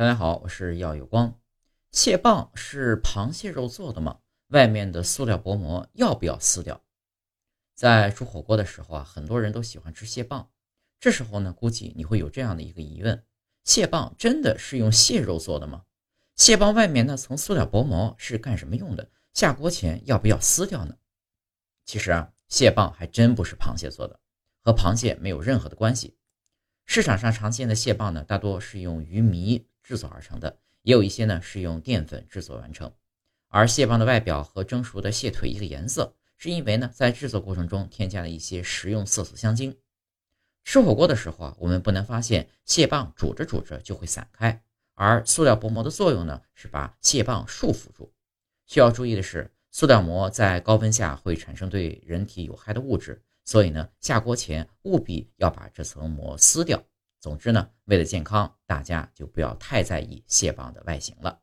大家好，我是耀有光。蟹棒是螃蟹肉做的吗？外面的塑料薄膜要不要撕掉？在煮火锅的时候啊，很多人都喜欢吃蟹棒。这时候呢，估计你会有这样的一个疑问：蟹棒真的是用蟹肉做的吗？蟹棒外面那层塑料薄膜是干什么用的？下锅前要不要撕掉呢？其实啊，蟹棒还真不是螃蟹做的，和螃蟹没有任何的关系。市场上常见的蟹棒呢，大多是用鱼糜制作而成的，也有一些呢是用淀粉制作完成。而蟹棒的外表和蒸熟的蟹腿一个颜色，是因为呢在制作过程中添加了一些食用色素香精。吃火锅的时候啊，我们不难发现蟹棒煮着煮着就会散开，而塑料薄膜的作用呢是把蟹棒束缚住。需要注意的是，塑料膜在高温下会产生对人体有害的物质。所以呢，下锅前务必要把这层膜撕掉。总之呢，为了健康，大家就不要太在意蟹棒的外形了。